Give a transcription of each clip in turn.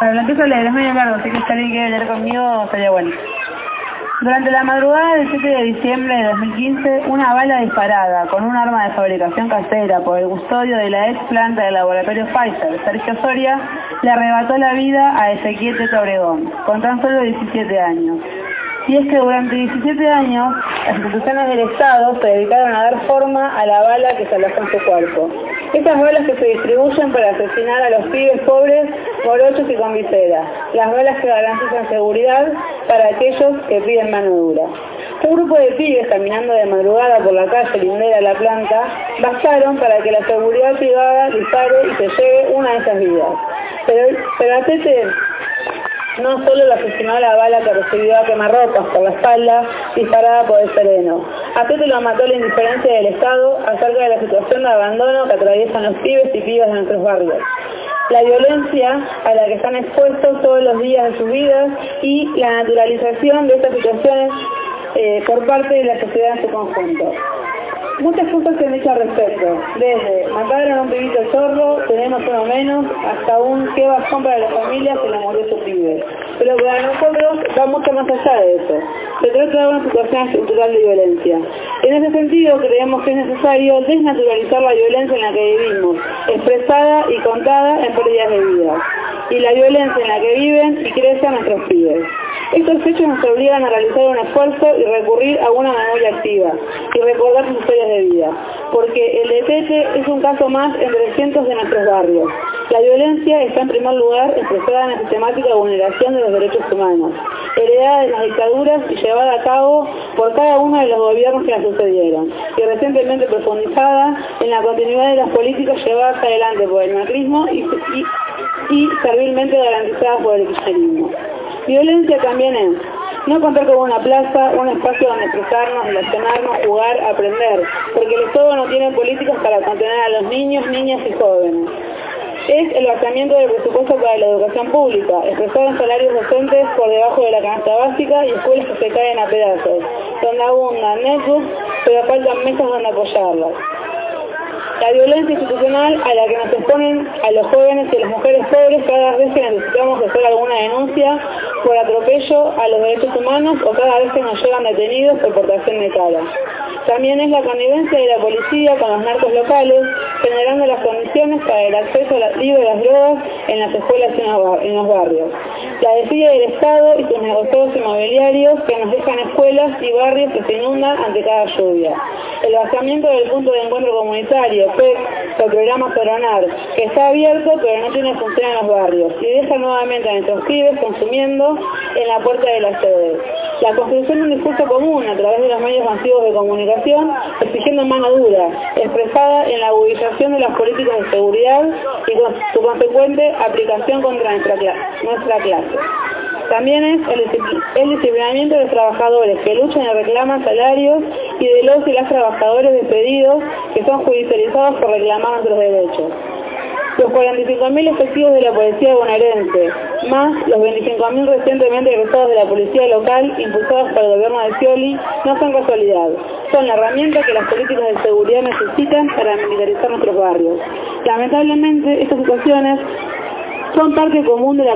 A leer, es medio largo, así que alguien quiere leer conmigo, estaría bueno. Durante la madrugada del 7 de diciembre de 2015, una bala disparada con un arma de fabricación casera por el custodio de la ex planta del laboratorio Pfizer, Sergio Soria, le arrebató la vida a Ezequiel Teta Obregón, con tan solo 17 años. Y es que durante 17 años, las instituciones del Estado se dedicaron a dar forma a la bala que se alojó en su cuerpo. Estas balas que se distribuyen para asesinar a los pibes pobres, y con visera. Las balas que garantizan seguridad para aquellos que piden mano dura. Un grupo de pibes caminando de madrugada por la calle lindera a la planta bastaron para que la seguridad privada dispare y se lleve una de esas vidas. Pero, pero a Tete no solo le asesinó la bala que recibió a quemarropas por la espalda disparada por el sereno. A Tete lo mató la indiferencia del Estado acerca de la situación de abandono que atraviesan los pibes y pibas de nuestros barrios. La violencia a la que están expuestos todos los días de sus vidas y la naturalización de estas situaciones eh, por parte de la sociedad en su conjunto. Muchas cosas se han hecho al respecto, desde mataron a un pibito zorro, tenemos uno menos, hasta un qué bajón para las familias que le murió su pibe. Pero para nosotros va mucho más allá de eso. Se trata de una situación estructural de violencia. En ese sentido creemos que es necesario desnaturalizar la violencia en la que vivimos, expresada y contada en pérdidas de vida, y la violencia en la que viven y crecen nuestros pibes. Estos hechos nos obligan a realizar un esfuerzo y recurrir a una memoria activa y recordar sus historias de vida, porque el de Tete es un caso más entre cientos de nuestros barrios. La violencia está en primer lugar expresada en la sistemática vulneración de los derechos humanos, heredada de las dictaduras y llevada a cabo por cada uno de los gobiernos que la sucedieron, y recientemente profundizada en la continuidad de las políticas llevadas adelante por el macrismo y, y, servilmente garantizadas por el kirchnerismo. Violencia también es no contar con una plaza, un espacio donde expresarnos, relacionarnos, jugar, aprender, porque el Estado no tiene políticas para contener a los niños, niñas y jóvenes. Es el vaciamiento del presupuesto para la educación pública, expresado en salarios docentes por debajo de la canasta básica y escuelas que se caen a pedazos, donde abundan netbooks, pero faltan mesas donde apoyarlas. La violencia institucional a la que nos exponen a los jóvenes y a las mujeres pobres cada vez que necesitamos hacer alguna denuncia por atropello a los derechos humanos o cada vez que nos llegan detenidos por portación de cara. También es la connivencia de la policía con los narcos locales, generando las condiciones para el acceso libre de las drogas en las escuelas y en los barrios. La desidia del Estado y sus negocios inmobiliarios que nos dejan escuelas y barrios que se inundan ante cada lluvia. El vaciamiento del punto de encuentro comunitario, PEC, el programa Coronar, que está abierto pero no tiene función en los barrios y deja nuevamente a nuestros pibes consumiendo en la puerta de las sedes. La construcción de un discurso común a través de los medios masivos de comunicación, exigiendo mano dura, expresada en la agudización de las políticas de seguridad y su consecuente aplicación contra nuestra, nuestra clase. También es el, el disciplinamiento de los trabajadores que luchan y reclaman salarios y de los y las trabajadores despedidos que son judicializados por reclamar nuestros derechos. Los 45.000 efectivos de la policía bonaerense, más los 25.000 recientemente egresados de la policía local impulsados por el gobierno de Scioli, no son casualidad. Son la herramienta que las políticas de seguridad necesitan para militarizar nuestros barrios. Lamentablemente, estas situaciones son parte común de la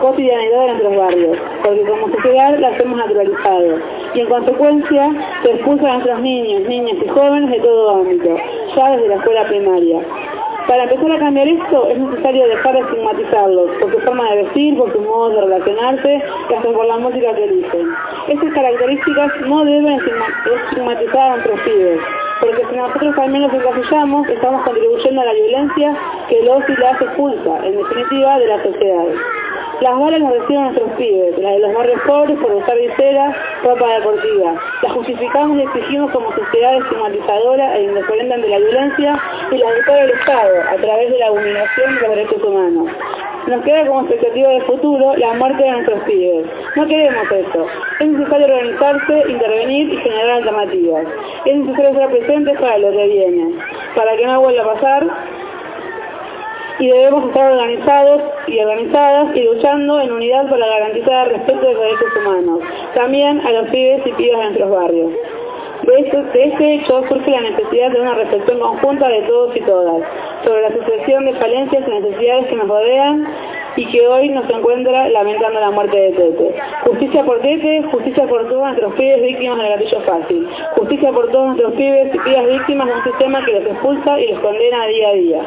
cotidianidad de nuestros barrios, porque como sociedad las hemos naturalizado y en consecuencia se expulsa a nuestros niños, niñas y jóvenes de todo ámbito, ya desde la escuela primaria. Para empezar a cambiar esto es necesario dejar de estigmatizarlos por su forma de vestir, por su modo de relacionarse y hasta por la música que eligen. Estas características no deben estigmatizar a nuestros pibes, porque si nosotros también los encasillamos, estamos contribuyendo a la violencia que los y las expulsa, en definitiva, de la sociedad. Las balas las reciben nuestros pibes, las de los barrios pobres por usar visera, ropa deportiva. Las justificamos y exigimos como sociedad estigmatizadora e indiferente ante la violencia y la de todo el Estado a través de la vulneración de los derechos humanos. Nos queda como expectativa de futuro la muerte de nuestros pibes. No queremos eso. Es necesario organizarse, intervenir y generar alternativas. Es necesario estar presentes para lo que viene. Para que no vuelva a pasar, y debemos estar organizados y organizadas y luchando en unidad para garantizar el respeto de los derechos humanos, también a los pibes y pibas de nuestros barrios. De, este hecho surge la necesidad de una reflexión conjunta de todos y todas sobre la sucesión de falencias y necesidades que nos rodean y que hoy nos encuentra lamentando la muerte de Tete. Justicia por Tete, justicia por todos nuestros pibes víctimas del gatillo fácil. Justicia por todos nuestros pibes y pibas víctimas de un sistema que los expulsa y los condena día a día.